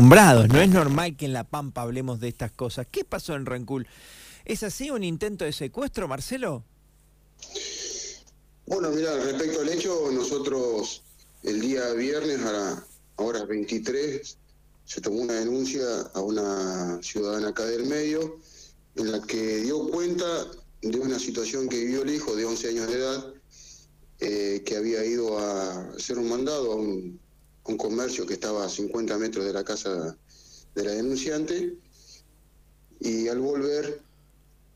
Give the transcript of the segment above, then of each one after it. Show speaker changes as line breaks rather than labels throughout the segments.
No es normal que en La Pampa hablemos de estas cosas. ¿Qué pasó en Rancul? ¿Es así un intento de secuestro, Marcelo?
Bueno, mira, respecto al hecho, nosotros el día viernes a la hora 23 se tomó una denuncia a una ciudadana acá del medio en la que dio cuenta de una situación que vivió el hijo de 11 años de edad eh, que había ido a hacer un mandado a un, comercio que estaba a 50 metros de la casa de la denunciante y al volver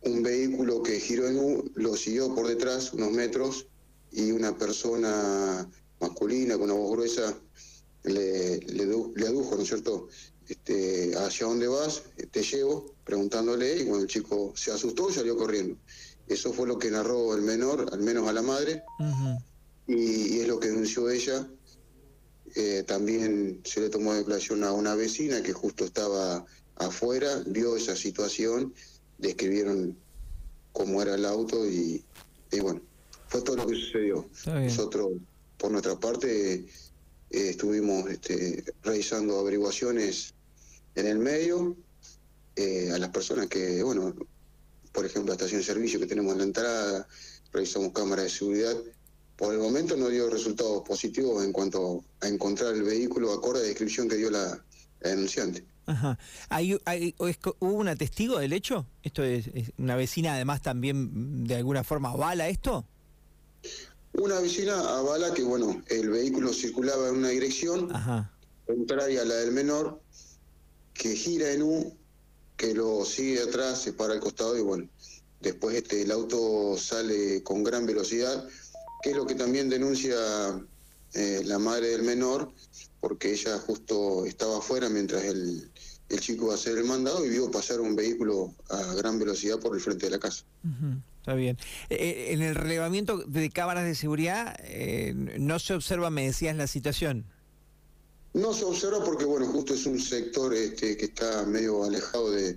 un vehículo que giró en U lo siguió por detrás unos metros y una persona masculina con una voz gruesa le, le, adujo, ¿no es cierto? Este, ¿Hacia dónde vas? Te llevo, preguntándole, y bueno, el chico se asustó y salió corriendo. Eso fue lo que narró el menor, al menos a la madre, y, es lo que denunció ella. Eh, también se le tomó declaración a una vecina que justo estaba afuera, vio esa situación, describieron cómo era el auto y, bueno, fue todo lo que sucedió. Nosotros, por nuestra parte, eh, estuvimos este, realizando averiguaciones en el medio eh, a las personas que, bueno, por ejemplo, la estación de servicio que tenemos en la entrada, revisamos cámaras de seguridad. Por el momento no dio resultados positivos en cuanto a encontrar el vehículo acorde a la descripción que dio la, denunciante.
Ajá. ¿Hay, ¿Hubo una testigo del hecho? ¿Esto es, una vecina además también de alguna forma avala esto?
Una vecina avala que, bueno, el vehículo circulaba en una dirección contraria a la del menor, que gira en un que lo sigue atrás, se para al costado y bueno, después este, el auto sale con gran velocidad, que es lo que también denuncia eh, la madre del menor, porque ella justo estaba afuera mientras el, el chico iba a hacer el mandado y vio pasar un vehículo a gran velocidad por el frente de la casa.
Está bien. Eh, eh, en el relevamiento de cámaras de seguridad, ¿no se observa, me decías, la situación?
No se observa porque, bueno, justo es un sector este, que está medio alejado de,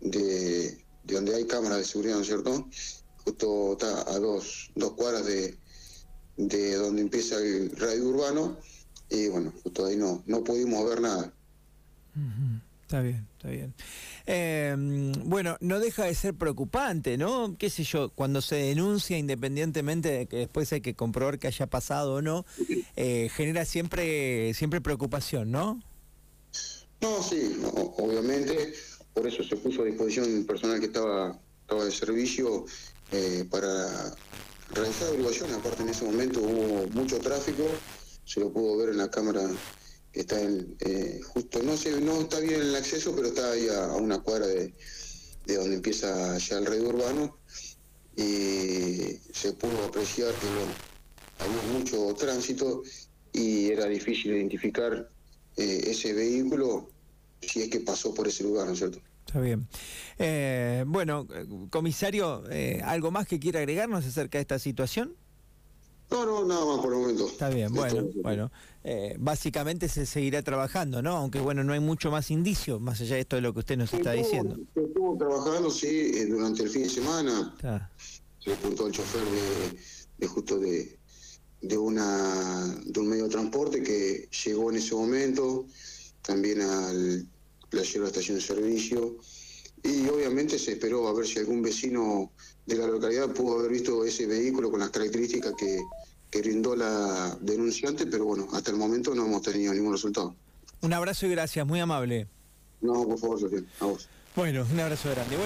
de, donde hay cámaras de seguridad, ¿no es cierto? Justo está a dos, dos cuadras de, de donde empieza el radio urbano y, bueno, justo ahí no, no pudimos ver nada.
Está bien, está bien. Eh, bueno, no deja de ser preocupante, ¿no? ¿Qué sé yo? Cuando se denuncia, independientemente de que después hay que comprobar que haya pasado o no, eh, genera siempre, siempre preocupación, ¿no?
No, sí, obviamente. Por eso se puso a disposición el personal que estaba, estaba de servicio eh, para realizar averiguaciones. Aparte, en ese momento hubo mucho tráfico, se lo pudo ver en la cámara que está en, eh, justo, no sé, no está bien el acceso, pero está ahí a, una cuadra de, de, donde empieza ya el red urbano y se pudo apreciar que había mucho tránsito y era difícil identificar eh, ese vehículo si es que pasó por ese lugar, ¿no es cierto?
Está bien. Eh, bueno, comisario, ¿algo más que quiera agregarnos acerca de esta situación?
No, no, nada más por el momento.
Está bien, bueno, bueno. Eh, básicamente se seguirá trabajando, ¿no? Aunque bueno, no hay mucho más indicio, más allá de esto de lo que usted nos está diciendo.
Se estuvo trabajando, sí, eh, durante el fin de semana. Se apuntó al chofer de, justo de, de, una, de un medio de transporte que llegó en ese momento, también al la llevó a la estación de servicio. Y obviamente se esperó a ver si algún vecino de la localidad pudo haber visto ese vehículo con las características que, que brindó la denunciante, pero bueno, hasta el momento no hemos tenido ningún resultado.
Un abrazo y gracias, muy amable.
No, por favor, a vos.
Bueno, un abrazo grande. Bueno.